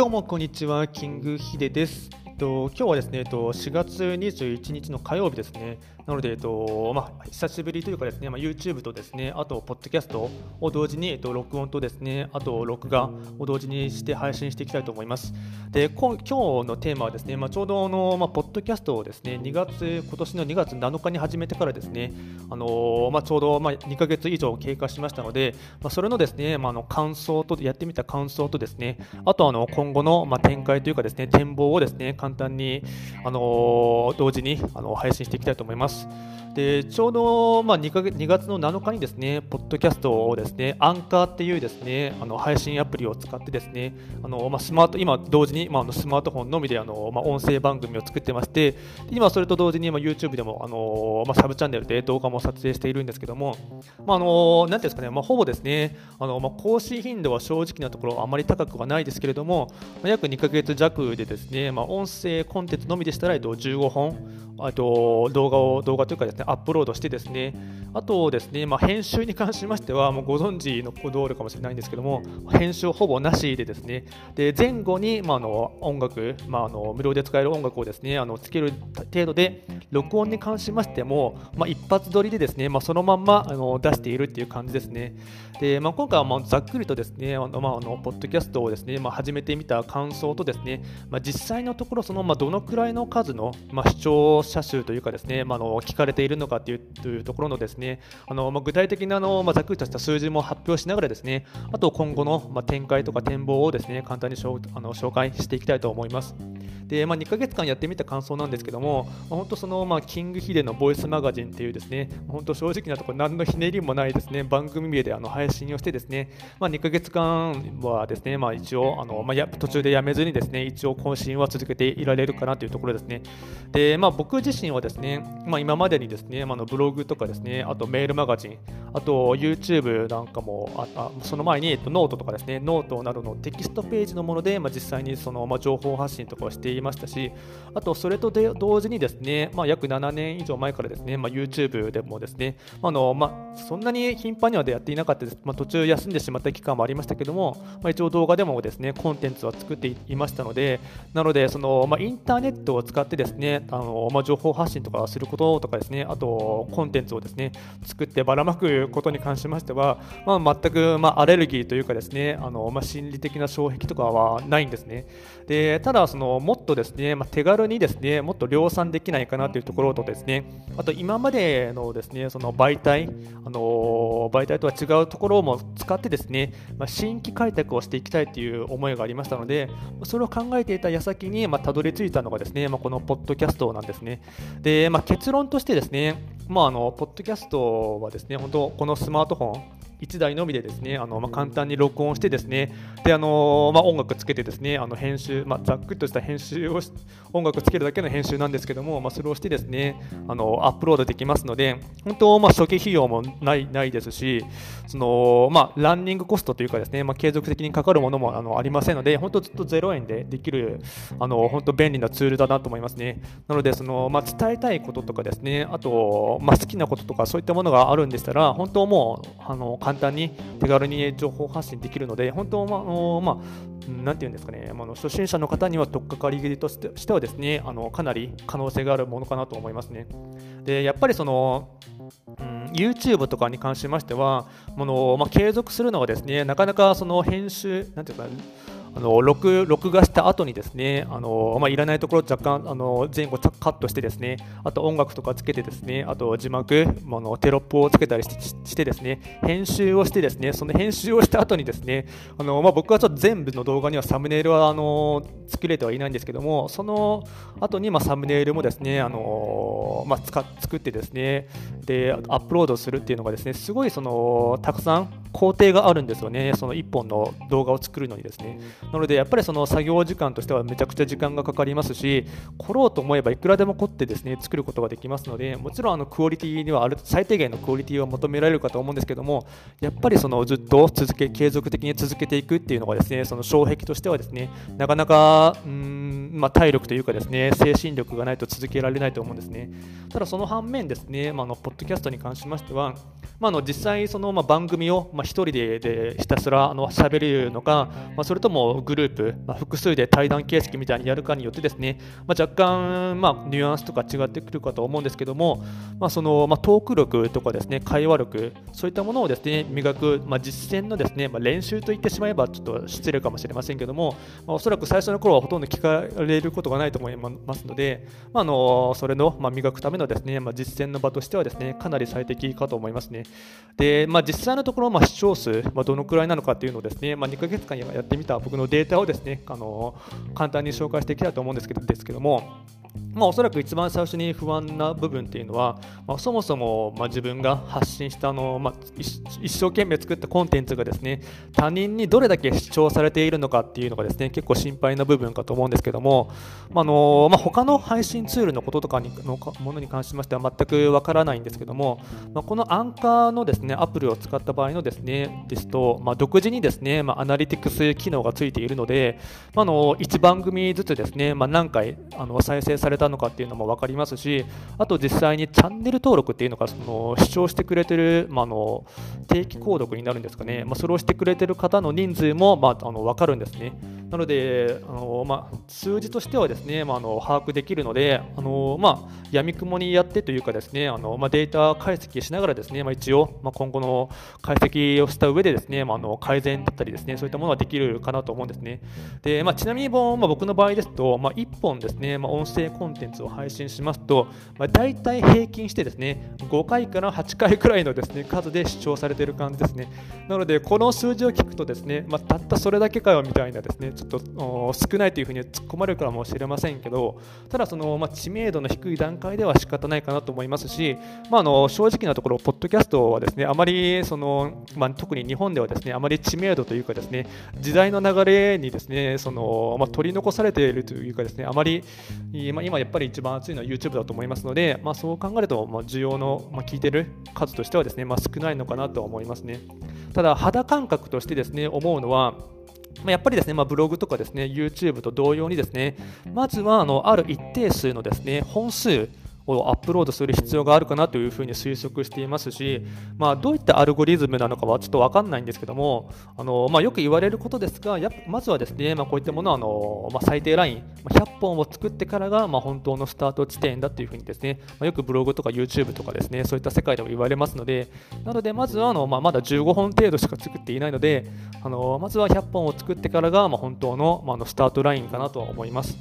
どうもこんにちは、キングヒデです。と、今日はですね、えっと、4月21日の火曜日ですね。なので、えっとまあ、久しぶりというかですね、まあ、YouTube とですね、あと、ポッドキャストを同時に、えっと、録音とですね、あと、録画を同時にして配信していきたいと思います。で、今日のテーマはですね、まあ、ちょうどあの、まあ、ポッドキャストをですね、2月、今年の2月7日に始めてからですね、あのまあ、ちょうど、まあ、2ヶ月以上経過しましたので、まあ、それのですね、まあ、あの感想と、やってみた感想とですね、あとあの今後の、まあ、展開というかですね、展望をですね、簡単に、あの同時にあの配信していきたいと思います。でちょうど、まあ、2, か月2月の7日にですね、ポッドキャストをですね、アンカーっていうですね、あの配信アプリを使ってですね、あのまあ、スマート今同時に、まあ、スマートフォンのみであの、まあ、音声番組を作ってまして、今それと同時に、まあ、YouTube でもあの、まあ、サブチャンネルで動画も撮影しているんですけども、まあ、あのなんていうんですかね、まあ、ほぼですね、あのまあ、更新頻度は正直なところあまり高くはないですけれども、まあ、約2ヶ月弱でですね、まあ、音声コンテンツのみでしたら15本、あと動画を動画というかですねアップロードしてですねあとですね、まあ、編集に関しましてはもうご存知のことあるかもしれないんですけども編集ほぼなしでですねで前後に、まあ、の音楽、まあ、あの無料で使える音楽をですねあのつける程度で録音に関しましても、まあ、一発撮りでですね、まあ、そのまんまあの出しているっていう感じですね。で、まあ、今回はまあざっくりとですねあの、まあ、あのポッドキャストをですね、まあ、始めてみた感想とですね、まあ、実際のところその、まあ、どのくらいの数の、まあ、視聴者数というかですね、まあ、の聞かれているのかというというところのですねあの、まあ、具体的なあの、まあ、ざっくりとした数字も発表しながらですねあと今後の、まあ、展開とか展望をですね簡単にしょあの紹介していきたいと思います。で、まあ、2ヶ月間やってみた感想なんですけども、まあ、本当その、まあ、キングヒデのボイスマガジンっていうですね、本当正直なところ何のひねりもないですね、番組名であの配信をしてですね、まあ、2ヶ月間はですね、まあ、一応あの、まあ、や途中でやめずにですね、一応更新は続けていられるかなというところですね。で、まあ、僕自身はですね、まあ、今までにですね、まあ、のブログとかですね、あとメールマガジン、あと YouTube なんかもああその前に、えっと、ノートとかですね、ノートなどのテキストページのもので、まあ、実際にその、まあ、情報発信とかをしていましたし、あとそれとで同時にですね、まあ、約7年以上前からですね、まあ、YouTube でもですね、あのまあ、そんなに頻繁にはやっていなかったです、まあ、途中休んでしまった期間もありましたけども、まあ、一応動画でもですねコンテンツは作っていましたので、なのでその、まあ、インターネットを使ってですねあの、まあ、情報発信とかすることとかですね、あとコンテンツをですね作ってばらまくことに関しましては、まあ、全く、まあ、アレルギーというかですねあの、まあ、心理的な障壁とかはないんですね。でただその、もっとですね、まあ、手軽にですねもっと量産できないかなというところとですねあと今までのですねその媒体、あの媒体とは違うところも使ってですね、まあ、新規開拓をしていきたいという思いがありましたのでそれを考えていた矢先に、まあ、たどり着いたのがですね、まあ、このポッドキャストなんですね。で、まあ、結論としてですね、まあ、あのポッドキャストはですね本当このスマートフォン1台のみでですねあの、まあ、簡単に録音してですねであの、まあ、音楽つけてですねあの編集、まあ、ざっくりとした編集を音楽つけるだけの編集なんですけども、まあ、それをしてですねあのアップロードできますので本当、まあ、初期費用もないないですしその、まあ、ランニングコストというかですね、まあ、継続的にかかるものもあのありませんので本当ずっと0円でできるあの本当便利なツールだなと思いますね。なのでその、まあ、伝えたいこととかですねあと、まあ、好きなこととかそういったものがあるんでしたら本当もうあの簡単に手軽に情報発信できるので、本当、まあのまあ、なんていうんですかね、あの初心者の方には取っかかりとしてはですね、あのかなり可能性があるものかなと思いますね。でやっぱりそのうん、YouTube とかに関しましては、ものまあ、継続するのはですねなかなかその編集、なんていうか、あの録録画した後にですねあの、まあ、いらないところ若干あの前後カットしてですねあと音楽とかつけてですねあと字幕あのテロップをつけたりしてですね編集をしてですねその編集をした後にですねあの、まあ、僕はちょっと全部の動画にはサムネイルはあの作れてはいないんですけどもその後にまあサムネイルもですねあの、まあ、使作ってですねでアップロードするっていうのがですねすごいそのたくさん工程があるんですよね。その1本の動画を作るのにですね。なのでやっぱりその作業時間としてはめちゃくちゃ時間がかかりますし凝ろうと思えばいくらでも凝ってですね作ることができますのでもちろんあのクオリティにはある最低限のクオリティを求められるかと思うんですけどもやっぱりそのずっと続け継続的に続けていくっていうのがですねその障壁としてはですねなかなかうんまあ、体力というかですね精神力がないと続けられないと思うんですね。ただその反面ですね、まあ、のポッドキャストに関しましてはまあ、の実際そのま番組をま1人ででひたすらあの喋るのか、ま、それともグループ、ま、複数で対談形式みたいにやるかによってですね、ま、若干、ま、ニュアンスとか違ってくるかと思うんですけども、まそのま、トーク力とかですね会話力そういったものをですね磨く、まあ、実践のですね、ま、練習と言ってしまえばちょっと失礼かもしれませんけども、ま、おそらく最初の頃はほとんど聞かれることがないと思いますので、まあ、のそれの、まあ、磨くためのですね、まあ、実践の場としてはですねかなり最適かと思いますね。で、まあ、実際のところ、まあ、視聴数、まあ、どのくらいなのかっていうのをですね、まあ、2ヶ月間やってみた僕のデータをですねあの簡単に紹介していきたいと思うんですけどですけども、まあ、おそらく一番最初に不安な部分っていうのは、まあ、そもそも、まあ、自分が発信したあの、まあ、一生懸命作ったコンテンツがですね他人にどれだけ視聴されているのかっていうのがですね結構心配な部分かと思うんですけども、まあのまあ、他の配信ツールのこととかにのものに関しましては全くわからないんですけども、まあ、このアンカーのですねアプリを使った場合のですねですと、まあ、独自にですね、まあ、アナリティクス機能がついているので、まあ、の1番組ずつですね、ま、何回あの再生されたのかっていうのも分かりますし、あと実際にチャンネル登録っていうのがその視聴してくれてる、まあ、の定期購読になるんですかね、ま、それをしてくれてる方の人数も、まあ、あの分かるんですね。なので、あのまあ、数字としてはですね、まあ、あの把握できるので、あのまあ、闇雲にやってというかですね、あのまあ、データ解析しながらですね、まあ、一応、まあ、今後の解析をした上でですね、まあ、あの改善だったりですね、そういったものができるかなと思うんですね。で、まあ、ちなみに、まあ、僕の場合ですと、まあ、1本ですね、まあ、音声コンテンツを配信しますと、まあ、大体平均してですね、5回から8回くらいのですね、数で視聴されている感じですね。なので、この数字を聞くとですね、まあ、たったそれだけかよみたいなですね、ちょっと少ないというふうに突っ込まれるかもしれませんけど、ただその、まあ、知名度の低い段階では仕方ないかなと思いますし、まあ、あの正直なところ、ポッドキャストはですね、あまりその、まあ、特に日本ではですね、あまり知名度というかですね、時代の流れにですね、そのまあ、取り残されているというかですね、あまり今今やっぱり一番熱いのは YouTube だと思いますので、まあ、そう考えると、まあ、需要の、まあ、聞いてる数としてはですね、まあ、少ないのかなと思いますね。ただ、肌感覚としてですね、思うのは、やっぱりですね、まあ、ブログとかですね、YouTube と同様にですね、まずはあのある一定数のですね、本数、をアップロードする必要があるかなというふうに推測していますし、まあ、どういったアルゴリズムなのかはちょっと分かんないんですけども、あのまあ、よく言われることですが、やまずはですね、まあ、こういったものはあの、まあ、最低ライン、100本を作ってからが、まあ、本当のスタート地点だというふうにですね、まあ、よくブログとか YouTube とかですね、そういった世界でも言われますので、なので、まずはあの、まあ、まだ15本程度しか作っていないので、あのまずは100本を作ってからが、まあ、本当の,、まあ、のスタートラインかなとは思います。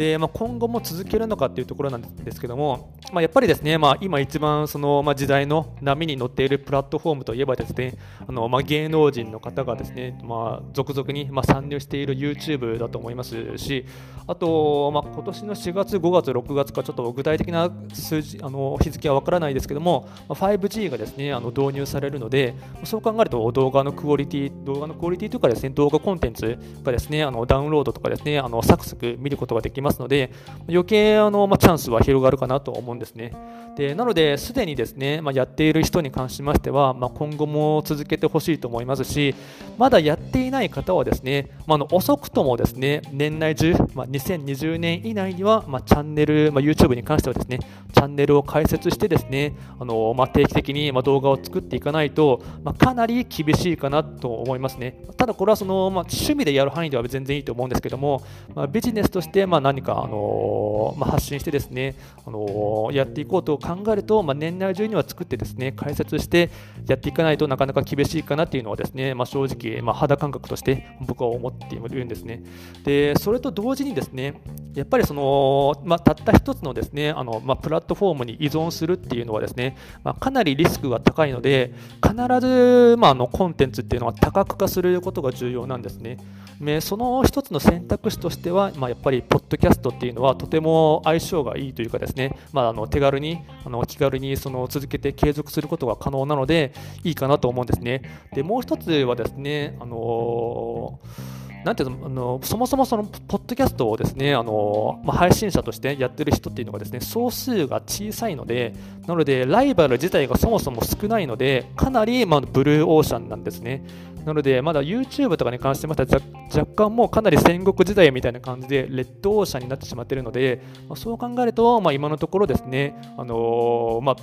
で、まあ、今後も続けるのかっていうところなんですけども、まあ、やっぱりですね、まあ、今一番その、まあ、時代の波に乗っているプラットフォームといえばですね、あのまあ、芸能人の方がですね、まあ、続々に、まあ、参入している YouTube だと思いますし、あと、まあ、今年の4月、5月、6月かちょっと具体的な数字あの日付はわからないですけども、まあ、5G がですねあの導入されるので、そう考えると動画のクオリティ、動画のクオリティというかですね、動画コンテンツがですね、あのダウンロードとかですね、あのサクサク見ることができますますので、余計あの、まあ、チャンスは広がるかなと思うんですね。でなので、すでにですね、まあ、やっている人に関しましては、まあ、今後も続けてほしいと思いますし、まだやっていない方はですね、まあ、の遅くともですね、年内中、まあ、2020年以内には、まあ、チャンネル、まあ、YouTube に関してはですね、チャンネルを開設してですね、あのまあ、定期的に、ま、動画を作っていかないと、まあ、かなり厳しいかなと思いますね。ただこれはその、まあ、趣味でやる範囲では全然いいと思うんですけども、まあ、ビジネスとしてまあ何か、あのまあ、発信してですね、あのやっていこうと考えると、まあ、年内中には作ってですね、開設してやっていかないとなかなか厳しいかなっていうのはですね、まあ、正直、まあ、肌感覚として僕は思っているんですね。で、それと同時にですね、やっぱりその、まあ、たった一つのですね、あのまあ、プラットフォームに依存するっていうのはですね、まあ、かなりリスクが高いので、必ず、ま、あのコンテンツっていうのは多角化することが重要なんですね。でその一つの選択肢としては、まあ、やっぱりポッドキャストっていうのはとても相性がいいというかですね、まあ、あの手軽にあの気軽にその続けて継続することが可能なのでいいかなと思うんですね。でもう一つはですね、あのーなんていうのあのそもそもそのポッドキャストをですねあの、まあ、配信者としてやってる人っていうのがですね総数が小さいのでなのでライバル自体がそもそも少ないのでかなり、まあ、ブルーオーシャンなんですねなのでまだ YouTube とかに関してまた若干もうかなり戦国時代みたいな感じでレッドオーシャンになってしまっているので、ま、そう考えると、まあ、今のところですねあのまあ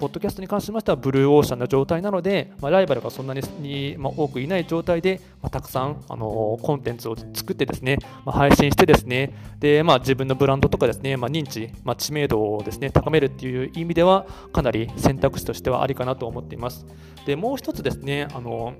ポッドキャストに関しましてはブルーオーシャンな状態なので、まあ、ライバルがそんなに、ま、多くいない状態で、まあ、たくさん、あのコンテンツを作ってですね、ま、配信してですね、でまあ、自分のブランドとかですね、ま、認知、ま、知名度をですね高めるっていう意味では、かなり選択肢としてはありかなと思っています。でもう一つですね、あの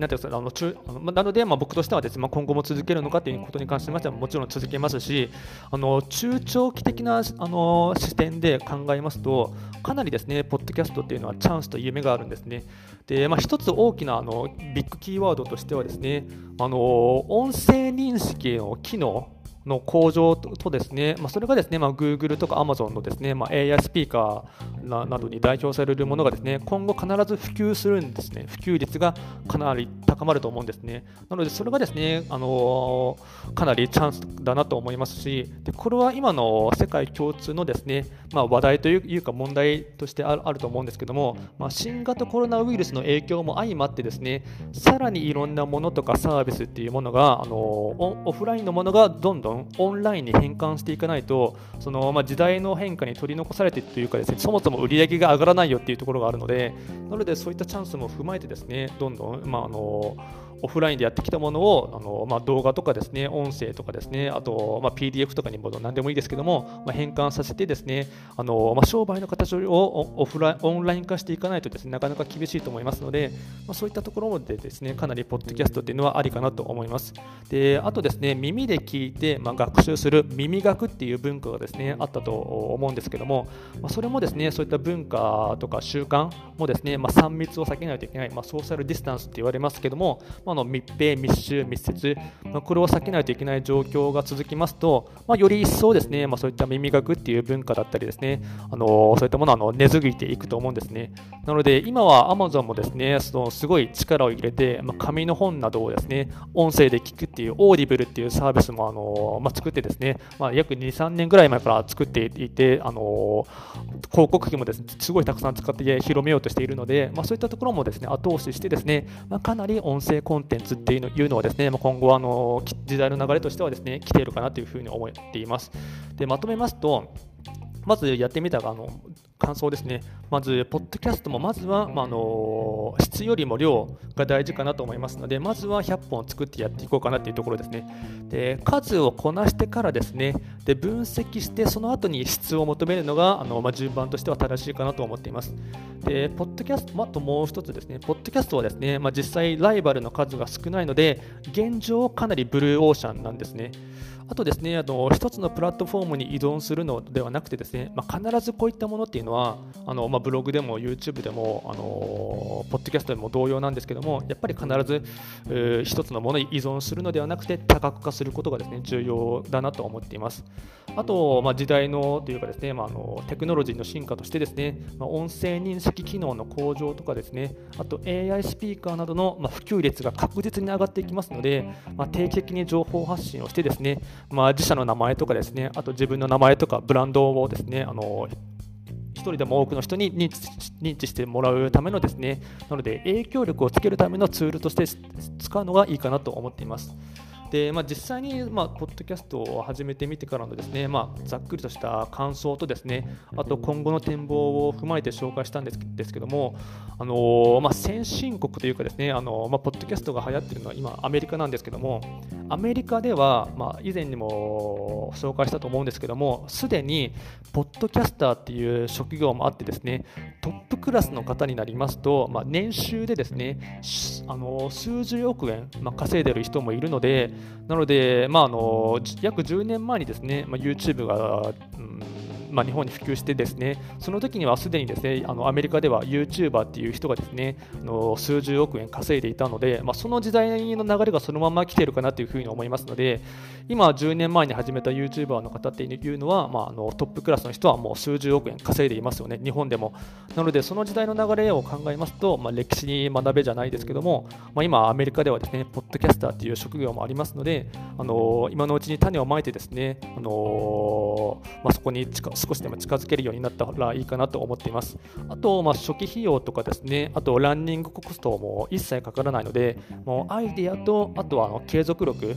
なんていうかあの中あのなので、まあ、僕としてはです、ね、まあ、今後も続けるのかということに関しましてはもちろん続けますしあの中長期的なあの視点で考えますとかなりですねポッドキャストっていうのはチャンスと夢があるんですね。でまあ、一つ大きなあのビッグキーワードとしてはですねあの音声認識の機能の向上とですね、まあ、それがですね、まあ、Google とか Amazon のですね、まあ、AI スピーカーなどに代表されるものがですね、今後必ず普及するんですね。普及率がかなり高まると思うんですね。なので、それがですね、あの、かなりチャンスだなと思いますし、でこれは今の世界共通のですね、まあ、話題というか問題としてあると思うんですけども、まあ、新型コロナウイルスの影響も相まってですね、さらにいろんなものとかサービスっていうものが、あの、オフラインのものがどんどんんオンラインに変換していかないとその、まあ、時代の変化に取り残されているというかですねそもそも売り上げが上がらないよっていうところがあるのでなのでそういったチャンスも踏まえてですねどんどん、まあ、あのオフラインでやってきたものをあの、まあ、動画とかですね音声とかですねあと、まあ、PDF とかにも何でもいいですけども、まあ、変換させてですねあの、まあ、商売の形をオフラインオンライン化していかないとですねなかなか厳しいと思いますので、まあ、そういったところでですねかなりポッドキャストっていうのはありかなと思います。であとですね耳で聞いて、まあ、学習する耳学っていう文化がですねあったと思うんですけども、まあ、それもですねそういった文化とか習慣もですね、まあ、3密を避けないといけない、まあ、ソーシャルディスタンスって言われますけども、まあ、の密閉密集、密接、まあ、これを避けないといけない状況が続きますと、まあ、より一層ですね、ま、そういった耳学っていう文化だったりですね、あのそういったものはあの根付いていくと思うんですね。なので、今は Amazon もですね、そのすごい力を入れて、ま、紙の本などをですね、音声で聞くっていう、 Audible っていうサービスもあの、ま、作ってですね、ま、約2、3年ぐらい前から作っていて、あの広告費もですね、すごいたくさん使って広めようとしているので、ま、そういったところもですね、後押ししてですね、ま、かなり音声コンンテンツっていうのいうのはですね、今後あの時代の流れとしてはですね来ているかなというふうに思っています。でまとめますとまずやってみたがあの感想ですね。まず、ポッドキャストもまずは、まあ、の質よりも量が大事かなと思いますので、まずは100本作ってやっていこうかなというところですね。で数をこなしてからですね、で分析して、その後に質を求めるのがあの、まあ、順番としては正しいかなと思っています。で、ポッドキャスト、まあ、ともう一つですね、ポッドキャストはですね、まあ、実際ライバルの数が少ないので、現状かなりブルーオーシャンなんですね。あとですね、あの一つのプラットフォームに依存するのではなくてですね、まあ、必ずこういったものっていうのは、あのまあ、ブログでも YouTube でも、あのポッドキャストでも同様なんですけども、やっぱり必ず、えー、一つのものに依存するのではなくて、多角化することがですね重要だなと思っています。あと、まあ、時代のというかですね、まあ、あのテクノロジーの進化としてですね、まあ、音声認識機能の向上とかですね、あと AI スピーカーなどの、まあ、普及率が確実に上がっていきますので、まあ、定期的に情報発信をしてですね、まあ、自社の名前とかですね、あと自分の名前とかブランドをですね、あの一人でも多くの人に認知認知してもらうためのですね、なので影響力をつけるためのツールとして使うのがいいかなと思っています。で、まあ、実際に、まあ、ポッドキャストを始めてみてからのですね、まあ、ざっくりとした感想とですね、あと今後の展望を踏まえて紹介したんですですけども、あのー、まあ、先進国というかですね、あのー、まあ、ポッドキャストが流行っているのは今アメリカなんですけども、アメリカでは、まあ、以前にも紹介したと思うんですけども、すでにポッドキャスターっていう職業もあってですね、トップクラスの方になりますと、まあ、年収でですね、あの数十億円、まあ、稼いでる人もいるので、なので、まあ、あの約10年前にですね、まあ、YouTube が、うんまあ、日本に普及してですねその時にはすでにですねあのアメリカでは YouTuber っていう人がですねあの数十億円稼いでいたので、まあ、その時代の流れがそのまま来ているかなというふうに思いますので今10年前に始めた YouTuber の方っていうのは、まあ、あのトップクラスの人はもう数十億円稼いでいますよね日本でも。なのでその時代の流れを考えますと、まあ、歴史に学べじゃないですけども、まあ、今アメリカではですねポッドキャスターっていう職業もありますのであの今のうちに種をまいてですねあの、まあ、そこに近少しでも近づけるようになったらいいかなと思っています。あと、まあ、初期費用とかですね、あとランニングコストも一切かからないので、もうアイデアと、あとはあの継続力、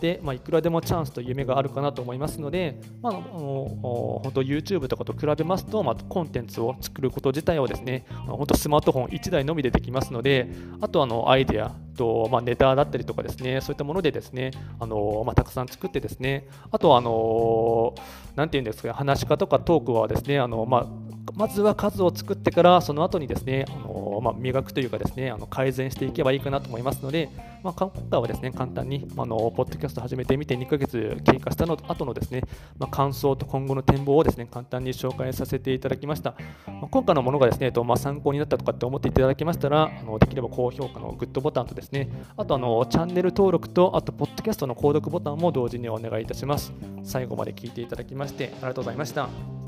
で、まあ、いくらでもチャンスと夢があるかなと思いますので、まあ、あの本当 YouTube とかと比べますと、まあ、コンテンツを作ること自体をですね本当スマートフォン1台のみでできますのであとあのアイデアと、まあ、ネタだったりとかですねそういったものでですねあの、まあ、たくさん作ってですねあとあのなんていうんですか話し方とかトークはですねあの、まあまずは数を作ってからその後にですねあの、まあ、磨くというかですねあの改善していけばいいかなと思いますので、まあ、今回はですね簡単にあのポッドキャスト始めてみて2ヶ月経過したの後のですね、まあ、感想と今後の展望をですね簡単に紹介させていただきました、まあ、今回のものがですね、とまあ、参考になったとかって思っていただけましたらあのできれば高評価のグッドボタンとですねあとあのチャンネル登録とあとポッドキャストの購読ボタンも同時にお願いいたします。最後まで聞いていただきましてありがとうございました。